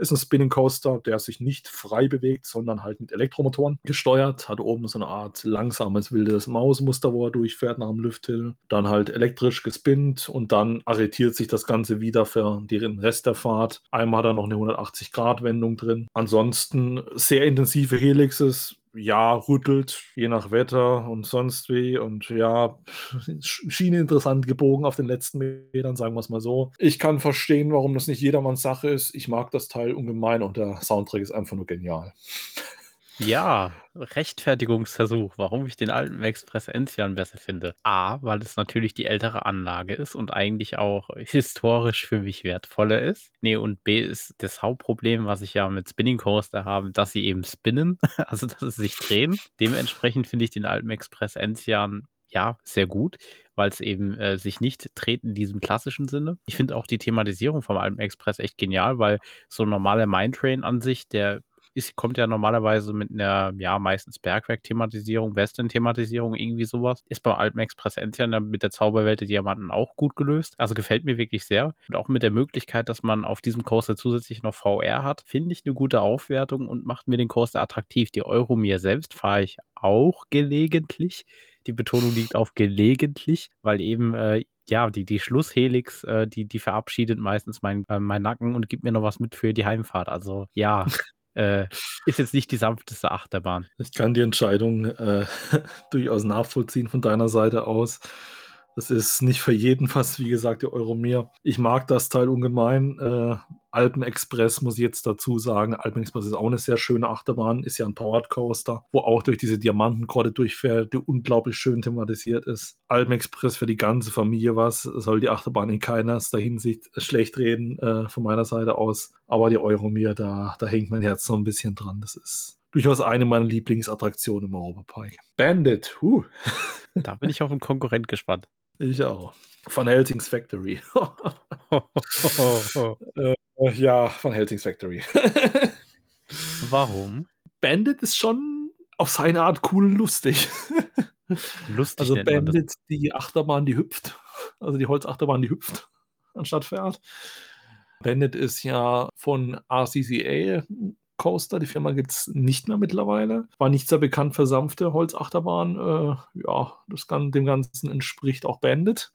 Ist ein Spinning Coaster, der sich nicht frei bewegt, sondern halt mit Elektromotoren gesteuert. Hat oben so eine Art langsames, wildes Mausmuster, wo er durchfährt nach dem Lüfthill. Dann halt elektrisch gespinnt und dann arretiert sich das Ganze wieder für den Rest der Fahrt. Einmal hat er noch eine 180-Grad-Wendung drin. Ansonsten sehr intensive Helixes, ja, rüttelt, je nach Wetter und sonst wie. Und ja, schien interessant gebogen auf den letzten Metern, sagen wir es mal so. Ich kann verstehen, warum das nicht jedermanns Sache ist. Ich mag das Teil ungemein und der Soundtrack ist einfach nur genial. Ja, Rechtfertigungsversuch, warum ich den alten Express Enzian besser finde. A, weil es natürlich die ältere Anlage ist und eigentlich auch historisch für mich wertvoller ist. Nee, und B ist das Hauptproblem, was ich ja mit Spinning Coaster habe, dass sie eben spinnen, also dass sie sich drehen. Dementsprechend finde ich den alten Express Enzian ja, sehr gut, weil es eben äh, sich nicht dreht in diesem klassischen Sinne. Ich finde auch die Thematisierung vom Alpen Express echt genial, weil so ein normaler Mindtrain an sich, der ist, kommt ja normalerweise mit einer, ja, meistens Bergwerk-Thematisierung, Western-Thematisierung, irgendwie sowas. Ist beim Alpen Express Enzian mit der Zauberwelt der Diamanten auch gut gelöst. Also gefällt mir wirklich sehr. Und auch mit der Möglichkeit, dass man auf diesem Coaster zusätzlich noch VR hat, finde ich eine gute Aufwertung und macht mir den Coaster attraktiv. Die Euromir selbst fahre ich auch gelegentlich. Die Betonung liegt auf gelegentlich, weil eben äh, ja, die, die Schlusshelix, äh, die, die verabschiedet meistens meinen äh, mein Nacken und gibt mir noch was mit für die Heimfahrt. Also ja, äh, ist jetzt nicht die sanfteste Achterbahn. Ich kann die Entscheidung äh, durchaus nachvollziehen von deiner Seite aus. Das ist nicht für jeden fast, wie gesagt, der Euromir. Ich mag das Teil ungemein. Äh, Alpen Express muss ich jetzt dazu sagen. Alpen Express ist auch eine sehr schöne Achterbahn, ist ja ein Powered Coaster, wo auch durch diese Diamantengrotte durchfährt, die unglaublich schön thematisiert ist. Alpen Express für die ganze Familie was, soll die Achterbahn in keiner Hinsicht schlecht reden, äh, von meiner Seite aus. Aber die Euromir, da, da hängt mein Herz so ein bisschen dran. Das ist durchaus eine meiner Lieblingsattraktionen im Europapark. Bandit, huh. Da bin ich auf einen Konkurrent gespannt. Ich auch. Von Helsings Factory. äh, ja, von Helsings Factory. Warum? Bandit ist schon auf seine Art cool und lustig. Lustig also Bandit, die Achterbahn, die hüpft. Also die Holzachterbahn, die hüpft, anstatt fährt. Bandit ist ja von RCCA Coaster. Die Firma gibt es nicht mehr mittlerweile. War nicht sehr bekannt für sanfte Holzachterbahn. Äh, ja, das kann, dem Ganzen entspricht auch Bandit.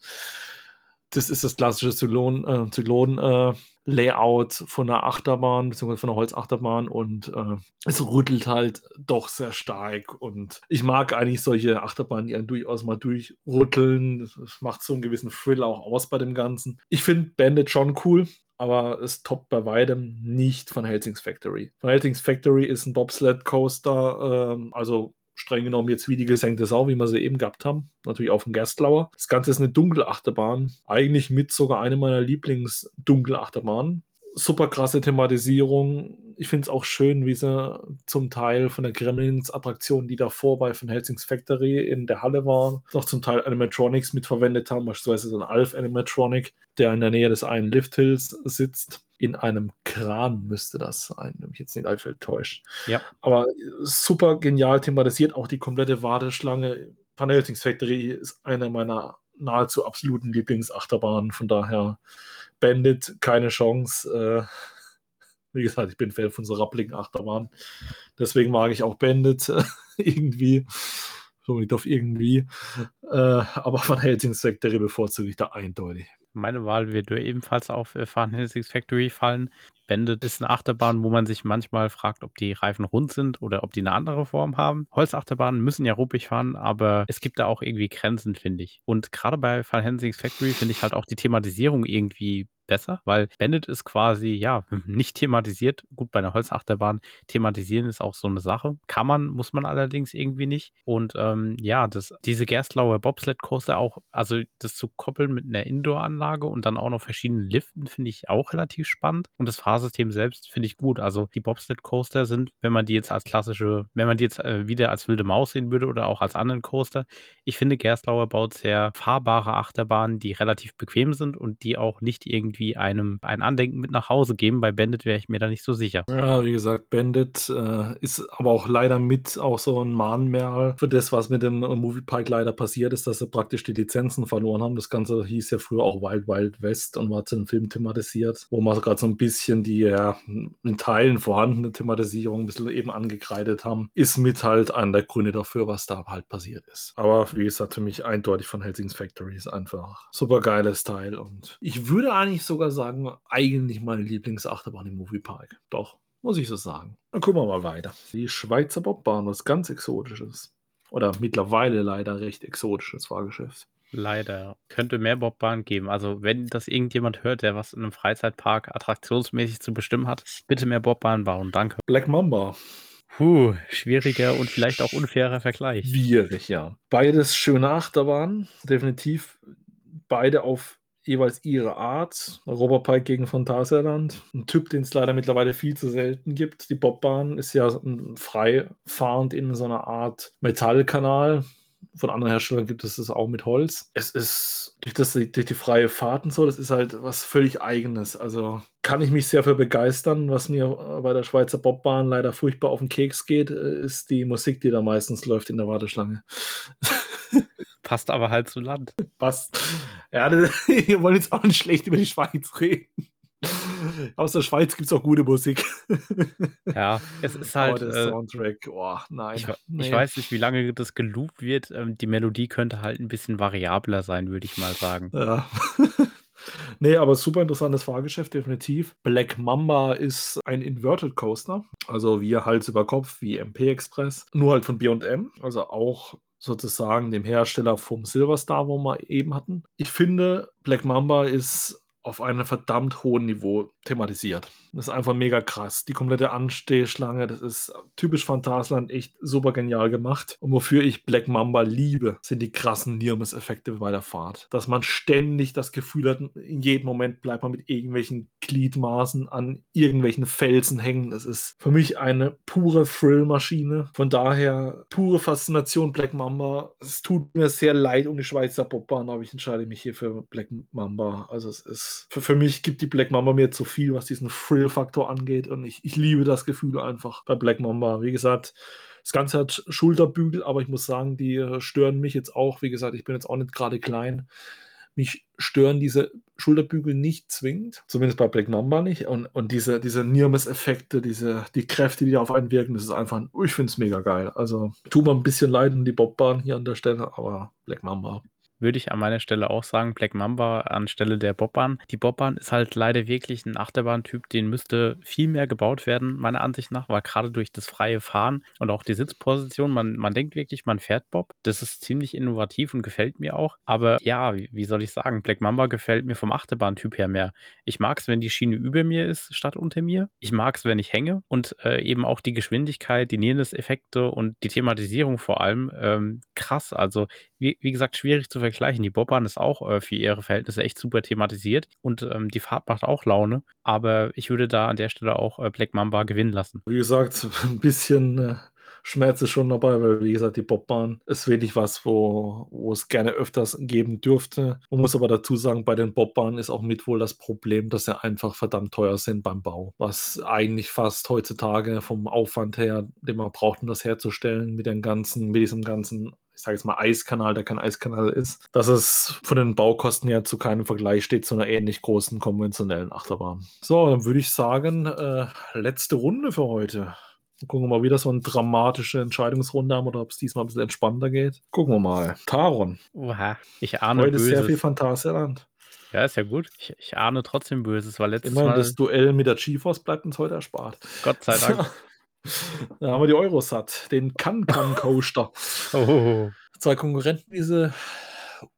Das ist das klassische Zyklon, äh, Zyklon äh, Layout von einer Achterbahn, beziehungsweise von einer Holzachterbahn und äh, es rüttelt halt doch sehr stark. Und ich mag eigentlich solche Achterbahnen, die einen durchaus mal durchrütteln. Das macht so einen gewissen Thrill auch aus bei dem Ganzen. Ich finde Bandit schon cool aber es toppt bei weitem nicht von Helsings Factory. Von Helsings Factory ist ein Bobsled Coaster, ähm, also streng genommen jetzt wie die gesenkte Sau, wie wir sie eben gehabt haben. Natürlich auf dem Gerstlauer. Das Ganze ist eine Dunkelachterbahn. Eigentlich mit sogar eine meiner Lieblings-Dunkelachterbahnen super krasse Thematisierung. Ich finde es auch schön, wie sie zum Teil von der Gremlins-Attraktion, die davor bei von Helsings Factory in der Halle war, noch zum Teil Animatronics mitverwendet haben, beispielsweise so ein Alf-Animatronic, der in der Nähe des einen Lift-Hills sitzt. In einem Kran müsste das sein, wenn mich jetzt nicht allzu täuscht. Ja. Aber super genial thematisiert, auch die komplette Warteschlange. Van Helsings Factory ist eine meiner nahezu absoluten Lieblingsahterbahnen, von daher Bandit keine Chance. Äh, wie gesagt, ich bin Fan von so rappeligen Achterbahn. Deswegen mag ich auch Bandit äh, irgendwie. Somit auf irgendwie. Äh, aber von Helsings Factory bevorzuge ich da eindeutig. Meine Wahl wird ebenfalls auf äh, Helsings Factory fallen. Bandit ist eine Achterbahn, wo man sich manchmal fragt, ob die Reifen rund sind oder ob die eine andere Form haben. Holzachterbahnen müssen ja ruppig fahren, aber es gibt da auch irgendwie Grenzen, finde ich. Und gerade bei Van Helsings Factory finde ich halt auch die Thematisierung irgendwie besser, weil Bandit ist quasi, ja, nicht thematisiert. Gut, bei einer Holzachterbahn thematisieren ist auch so eine Sache. Kann man, muss man allerdings irgendwie nicht. Und ähm, ja, das, diese Gerstlauer Bobsled Coaster auch, also das zu koppeln mit einer Indoor-Anlage und dann auch noch verschiedenen Liften, finde ich auch relativ spannend. Und das Fahrsystem selbst finde ich gut. Also die Bobsled Coaster sind, wenn man die jetzt als klassische, wenn man die jetzt äh, wieder als wilde Maus sehen würde oder auch als anderen Coaster, ich finde Gerstlauer baut sehr fahrbare Achterbahnen, die relativ bequem sind und die auch nicht irgendwie irgendwie einem ein Andenken mit nach Hause geben. Bei Bandit wäre ich mir da nicht so sicher. Ja, wie gesagt, Bandit äh, ist aber auch leider mit auch so ein Mahnmal für das, was mit dem Moviepark leider passiert ist, dass sie praktisch die Lizenzen verloren haben. Das Ganze hieß ja früher auch Wild Wild West und war zu einem Film thematisiert, wo man gerade so ein bisschen die ja, in Teilen vorhandene Thematisierung ein bisschen eben angekreidet haben, ist mit halt einer der Gründe dafür, was da halt passiert ist. Aber wie gesagt, für mich eindeutig von Helsings Factory ist einfach super geiles Teil und ich würde eigentlich sogar sagen, eigentlich meine Lieblingsachterbahn im Moviepark. Doch, muss ich so sagen. Dann gucken wir mal weiter. Die Schweizer Bobbahn, was ganz Exotisches. Oder mittlerweile leider recht exotisches Fahrgeschäft. Leider. Könnte mehr Bobbahn geben. Also, wenn das irgendjemand hört, der was in einem Freizeitpark attraktionsmäßig zu bestimmen hat, bitte mehr Bobbahn bauen. Danke. Black Mamba. Puh, schwieriger und vielleicht auch unfairer Vergleich. Schwierig, ja. Beides schöne Achterbahnen. Definitiv beide auf jeweils ihre Art. Robopike gegen Phantasialand. Ein Typ, den es leider mittlerweile viel zu selten gibt. Die Bobbahn ist ja frei fahrend in so einer Art Metallkanal, von anderen Herstellern gibt es das auch mit Holz. Es ist durch, das, durch die freie Fahrt und so, das ist halt was völlig Eigenes. Also kann ich mich sehr für begeistern. Was mir bei der Schweizer Bobbahn leider furchtbar auf den Keks geht, äh, ist die Musik, die da meistens läuft in der Warteschlange. Passt aber halt zu Land. Passt. Ja, wir wollen jetzt auch nicht schlecht über die Schweiz reden. Aus der Schweiz gibt es auch gute Musik. Ja, es ist halt. Oh, der äh, Soundtrack, oh, nein. Ich, nee. ich, weiß nicht, wie lange das geloopt wird. Ähm, die Melodie könnte halt ein bisschen variabler sein, würde ich mal sagen. Ja. nee, aber super interessantes Fahrgeschäft, definitiv. Black Mamba ist ein Inverted Coaster, also wie Hals über Kopf, wie MP Express, nur halt von BM, also auch sozusagen dem Hersteller vom Silverstar, wo wir eben hatten. Ich finde, Black Mamba ist auf einem verdammt hohen Niveau thematisiert. Das ist einfach mega krass. Die komplette Anstehschlange, das ist typisch Phantasland, echt super genial gemacht. Und wofür ich Black Mamba liebe, sind die krassen Nirmes-Effekte bei der Fahrt. Dass man ständig das Gefühl hat, in jedem Moment bleibt man mit irgendwelchen Gliedmaßen an irgendwelchen Felsen hängen. Das ist für mich eine pure Thrill-Maschine. Von daher pure Faszination Black Mamba. Es tut mir sehr leid um die Schweizer Bobbahn, aber ich entscheide mich hier für Black Mamba. Also es ist, für, für mich gibt die Black Mamba mir zu viel, was diesen Thrill Thrill-Faktor angeht. Und ich, ich liebe das Gefühl einfach bei Black Mamba. Wie gesagt, das Ganze hat Schulterbügel, aber ich muss sagen, die äh, stören mich jetzt auch. Wie gesagt, ich bin jetzt auch nicht gerade klein. Mich stören diese Schulterbügel nicht zwingend, zumindest bei Black Mamba nicht. Und, und diese, diese Nirmes-Effekte, diese, die Kräfte, die auf einen wirken, das ist einfach, ich finde es mega geil. Also tut mir ein bisschen leid um die Bobbahn hier an der Stelle, aber Black Mamba würde ich an meiner Stelle auch sagen, Black Mamba anstelle der Bobbahn. Die Bobbahn ist halt leider wirklich ein Achterbahntyp, den müsste viel mehr gebaut werden, meiner Ansicht nach, weil gerade durch das freie Fahren und auch die Sitzposition, man, man denkt wirklich, man fährt Bob. Das ist ziemlich innovativ und gefällt mir auch. Aber ja, wie, wie soll ich sagen, Black Mamba gefällt mir vom Achterbahntyp her mehr. Ich mag es, wenn die Schiene über mir ist, statt unter mir. Ich mag es, wenn ich hänge und äh, eben auch die Geschwindigkeit, die Nearness-Effekte und die Thematisierung vor allem ähm, krass. Also wie, wie gesagt, schwierig zu vergleichen. Die Bobbahn ist auch äh, für ihre Verhältnisse echt super thematisiert und ähm, die Fahrt macht auch Laune. Aber ich würde da an der Stelle auch äh, Black Mamba gewinnen lassen. Wie gesagt, ein bisschen äh, Schmerz ist schon dabei, weil wie gesagt, die Bobbahn ist wirklich was, wo, wo es gerne öfters geben dürfte. Man muss aber dazu sagen, bei den Bobbahnen ist auch mit wohl das Problem, dass sie einfach verdammt teuer sind beim Bau. Was eigentlich fast heutzutage vom Aufwand her, den man braucht, um das herzustellen, mit den ganzen, mit diesem ganzen ich sage jetzt mal Eiskanal, der kein Eiskanal ist, dass es von den Baukosten her zu keinem Vergleich steht zu einer ähnlich großen konventionellen Achterbahn. So, dann würde ich sagen, äh, letzte Runde für heute. Gucken wir mal, wie das so eine dramatische Entscheidungsrunde haben oder ob es diesmal ein bisschen entspannter geht. Gucken wir mal. Taron. Oha, ich ahne Heute Böses. ist sehr viel Phantasialand. Ja, ist ja gut. Ich, ich ahne trotzdem Böses, weil letztes Immerhin Mal... das Duell mit der GeForce bleibt uns heute erspart. Gott sei Dank. da haben wir die Eurosat, den Can-Can-Coaster. oh. Zwei Konkurrenten, die sie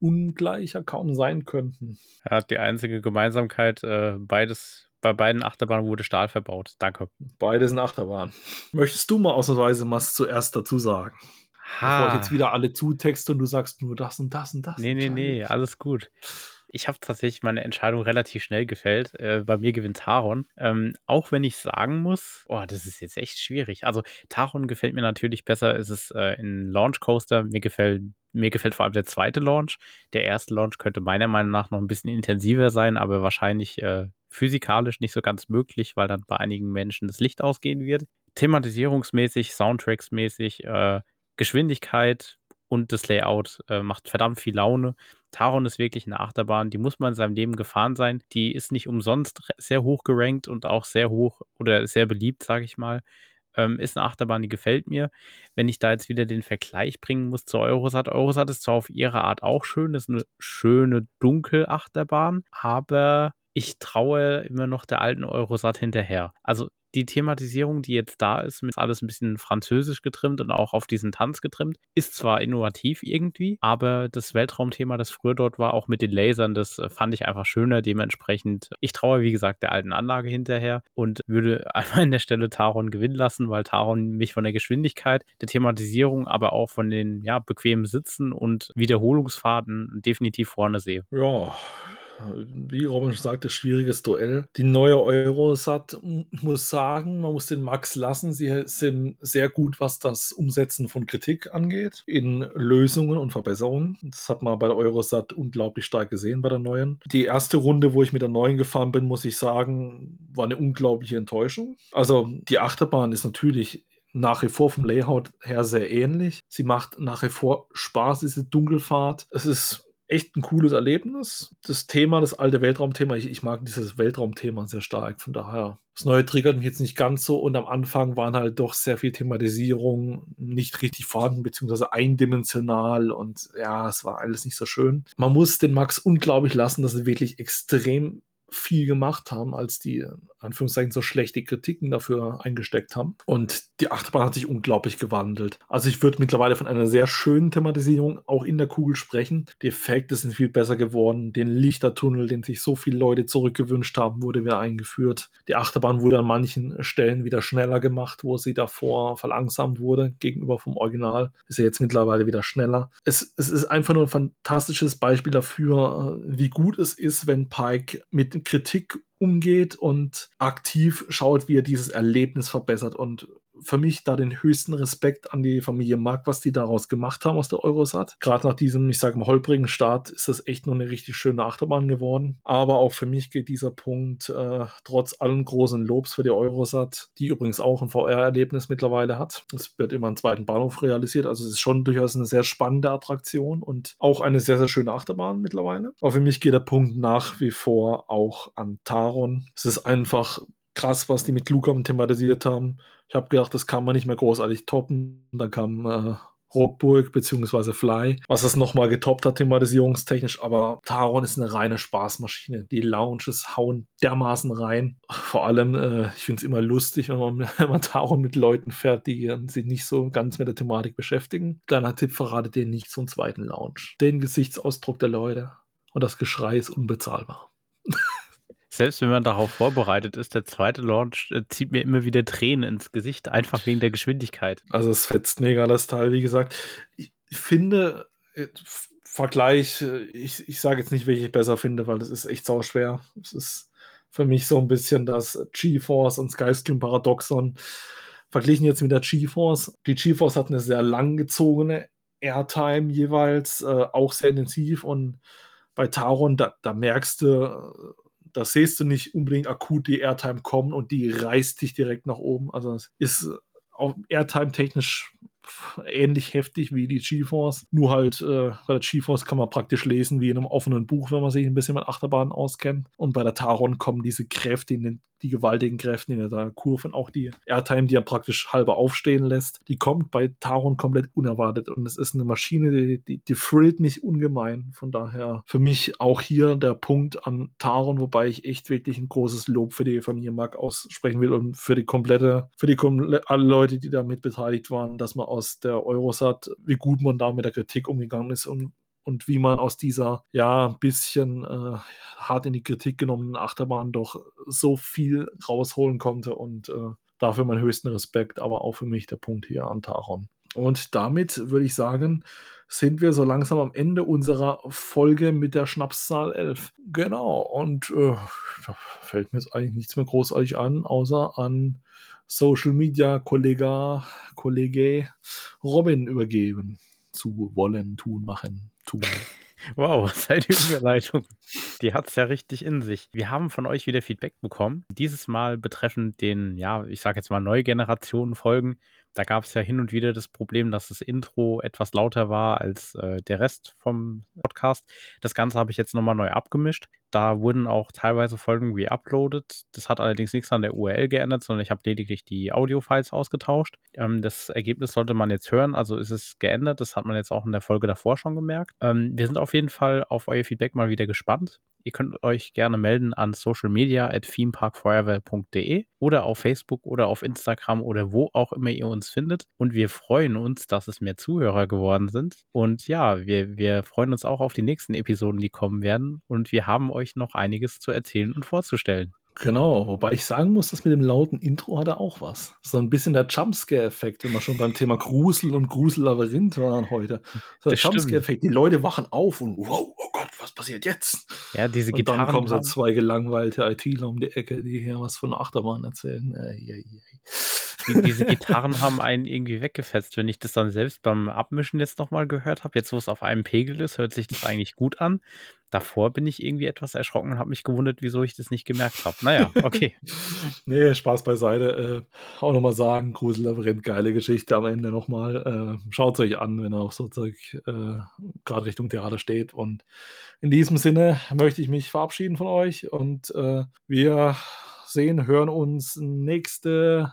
ungleicher kaum sein könnten. Ja, die einzige Gemeinsamkeit, äh, beides bei beiden Achterbahnen wurde Stahl verbaut. Danke. Beide sind Achterbahnen. Möchtest du mal ausnahmsweise was zuerst dazu sagen? Ha. Bevor ich jetzt wieder alle zutexte und du sagst nur das und das und das. Nee, nee, nee, alles gut. Ich habe tatsächlich meine Entscheidung relativ schnell gefällt. Äh, bei mir gewinnt Taron. Ähm, auch wenn ich sagen muss, oh, das ist jetzt echt schwierig. Also Taron gefällt mir natürlich besser. Es ist äh, ein Launch Coaster. Mir gefällt, mir gefällt vor allem der zweite Launch. Der erste Launch könnte meiner Meinung nach noch ein bisschen intensiver sein, aber wahrscheinlich äh, physikalisch nicht so ganz möglich, weil dann bei einigen Menschen das Licht ausgehen wird. Thematisierungsmäßig, Soundtracksmäßig, äh, Geschwindigkeit und das Layout äh, macht verdammt viel Laune. Taron ist wirklich eine Achterbahn, die muss man in seinem Leben gefahren sein. Die ist nicht umsonst sehr hoch gerankt und auch sehr hoch oder sehr beliebt, sage ich mal. Ähm, ist eine Achterbahn, die gefällt mir. Wenn ich da jetzt wieder den Vergleich bringen muss zur Eurosat, Eurosat ist zwar auf ihre Art auch schön, ist eine schöne Dunkelachterbahn, aber ich traue immer noch der alten Eurosat hinterher. Also die Thematisierung, die jetzt da ist, mit alles ein bisschen französisch getrimmt und auch auf diesen Tanz getrimmt, ist zwar innovativ irgendwie, aber das Weltraumthema, das früher dort war, auch mit den Lasern, das äh, fand ich einfach schöner. Dementsprechend, ich traue, wie gesagt, der alten Anlage hinterher und würde einmal an der Stelle Taron gewinnen lassen, weil Taron mich von der Geschwindigkeit, der Thematisierung, aber auch von den ja, bequemen Sitzen und Wiederholungsfahrten definitiv vorne sehe. Ja, wie Robin schon sagte, schwieriges Duell. Die neue Eurosat muss sagen, man muss den Max lassen. Sie sind sehr gut, was das Umsetzen von Kritik angeht, in Lösungen und Verbesserungen. Das hat man bei der Eurosat unglaublich stark gesehen bei der neuen. Die erste Runde, wo ich mit der neuen gefahren bin, muss ich sagen, war eine unglaubliche Enttäuschung. Also die Achterbahn ist natürlich nach wie vor vom Layout her sehr ähnlich. Sie macht nach wie vor Spaß, diese Dunkelfahrt. Es ist echt ein cooles Erlebnis. Das Thema, das alte Weltraumthema, ich, ich mag dieses Weltraumthema sehr stark. Von daher, das Neue triggert mich jetzt nicht ganz so und am Anfang waren halt doch sehr viel Thematisierung nicht richtig vorhanden, beziehungsweise eindimensional und ja, es war alles nicht so schön. Man muss den Max unglaublich lassen, dass er wirklich extrem viel gemacht haben, als die Anführungszeichen so schlechte Kritiken dafür eingesteckt haben. Und die Achterbahn hat sich unglaublich gewandelt. Also ich würde mittlerweile von einer sehr schönen Thematisierung auch in der Kugel sprechen. Die Effekte sind viel besser geworden. Den Lichtertunnel, den sich so viele Leute zurückgewünscht haben, wurde wieder eingeführt. Die Achterbahn wurde an manchen Stellen wieder schneller gemacht, wo sie davor verlangsamt wurde gegenüber vom Original. Ist ja jetzt mittlerweile wieder schneller. Es, es ist einfach nur ein fantastisches Beispiel dafür, äh, wie gut es ist, wenn Pike mit Kritik umgeht und aktiv schaut, wie er dieses Erlebnis verbessert. Und für mich da den höchsten Respekt an die Familie Mark, was die daraus gemacht haben aus der Eurosat. Gerade nach diesem, ich sage mal, holprigen Start ist das echt nur eine richtig schöne Achterbahn geworden. Aber auch für mich geht dieser Punkt äh, trotz allen großen Lobs für die Eurosat, die übrigens auch ein VR-Erlebnis mittlerweile hat. Es wird immer einen zweiten Bahnhof realisiert, also es ist schon durchaus eine sehr spannende Attraktion und auch eine sehr, sehr schöne Achterbahn mittlerweile. Aber für mich geht der Punkt nach wie vor auch an Taron. Es ist einfach krass, was die mit Luca thematisiert haben. Ich habe gedacht, das kann man nicht mehr großartig toppen. Dann kam äh, Rockburg bzw. Fly, was das nochmal getoppt hat, thematisierungstechnisch. Aber Taron ist eine reine Spaßmaschine. Die Lounges hauen dermaßen rein. Vor allem, äh, ich finde es immer lustig, wenn man, wenn man Taron mit Leuten fährt, die äh, sich nicht so ganz mit der Thematik beschäftigen. Kleiner Tipp, verratet denen nicht einen zweiten Lounge. Den Gesichtsausdruck der Leute und das Geschrei ist unbezahlbar. Selbst wenn man darauf vorbereitet ist, der zweite Launch äh, zieht mir immer wieder Tränen ins Gesicht, einfach wegen der Geschwindigkeit. Also es fetzt mega das Teil, wie gesagt. Ich, finde, äh, Vergleich, äh, ich, ich sage jetzt nicht, welche ich besser finde, weil das ist echt sau schwer. Es ist für mich so ein bisschen das GeForce und Skystream Paradoxon. Verglichen jetzt mit der GeForce. Die GeForce hat eine sehr langgezogene Airtime jeweils, äh, auch sehr intensiv und bei Taron, da, da merkst du, da siehst du nicht unbedingt akut die Airtime kommen und die reißt dich direkt nach oben. Also es ist auch Airtime technisch ähnlich heftig wie die GeForce. Nur halt äh, bei der GeForce kann man praktisch lesen wie in einem offenen Buch, wenn man sich ein bisschen mit Achterbahnen auskennt. Und bei der Taron kommen diese Kräfte in den die gewaltigen Kräfte in der Kurve und auch die Airtime, die er praktisch halber aufstehen lässt, die kommt bei Taron komplett unerwartet und es ist eine Maschine, die, die, die frillt mich ungemein. Von daher für mich auch hier der Punkt an Taron, wobei ich echt wirklich ein großes Lob für die Familie Mack aussprechen will und für die komplette, für die komplette, alle Leute, die damit beteiligt waren, dass man aus der Eurosat, wie gut man da mit der Kritik umgegangen ist und und wie man aus dieser, ja, ein bisschen äh, hart in die Kritik genommenen Achterbahn doch so viel rausholen konnte und äh, dafür meinen höchsten Respekt, aber auch für mich der Punkt hier an Taron. Und damit würde ich sagen, sind wir so langsam am Ende unserer Folge mit der Schnapszahl 11. Genau, und äh, da fällt mir jetzt eigentlich nichts mehr großartig an, außer an Social Media Kollege, Kollege Robin übergeben zu wollen, tun, machen tun. Wow, seine Überleitung. Die hat es ja richtig in sich. Wir haben von euch wieder Feedback bekommen. Dieses Mal betreffend den, ja, ich sage jetzt mal neue Generationen Folgen. Da gab es ja hin und wieder das Problem, dass das Intro etwas lauter war als äh, der Rest vom Podcast. Das Ganze habe ich jetzt nochmal neu abgemischt. Da wurden auch teilweise Folgen re-uploadet. Das hat allerdings nichts an der URL geändert, sondern ich habe lediglich die Audio-Files ausgetauscht. Ähm, das Ergebnis sollte man jetzt hören, also ist es geändert. Das hat man jetzt auch in der Folge davor schon gemerkt. Ähm, wir sind auf jeden Fall auf euer Feedback mal wieder gespannt. Ihr könnt euch gerne melden an socialmedia at themeparkfeuerwehr.de oder auf Facebook oder auf Instagram oder wo auch immer ihr uns findet. Und wir freuen uns, dass es mehr Zuhörer geworden sind. Und ja, wir, wir freuen uns auch auf die nächsten Episoden, die kommen werden. Und wir haben euch noch einiges zu erzählen und vorzustellen. Genau, wobei ich sagen muss, das mit dem lauten Intro hatte auch was. So ein bisschen der Jumpscare-Effekt, wenn wir schon beim Thema Grusel und Grusel-Labyrinth waren heute. So der Jumpscare-Effekt, die Leute wachen auf und wow, oh Gott, was passiert jetzt? Ja, diese und Gitarren. dann kommen so zwei gelangweilte ITler um die Ecke, die hier was von Achterbahn erzählen. Äh, yeah, yeah. Die, diese Gitarren haben einen irgendwie weggefetzt. Wenn ich das dann selbst beim Abmischen jetzt nochmal gehört habe, jetzt wo es auf einem Pegel ist, hört sich das eigentlich gut an. Davor bin ich irgendwie etwas erschrocken und habe mich gewundert, wieso ich das nicht gemerkt habe. Naja, okay. nee, Spaß beiseite. Äh, auch nochmal sagen, Grusellabyrinth, geile Geschichte am Ende nochmal. Äh, Schaut es euch an, wenn er auch so äh, gerade Richtung Theater steht. Und in diesem Sinne möchte ich mich verabschieden von euch und äh, wir sehen, hören uns nächste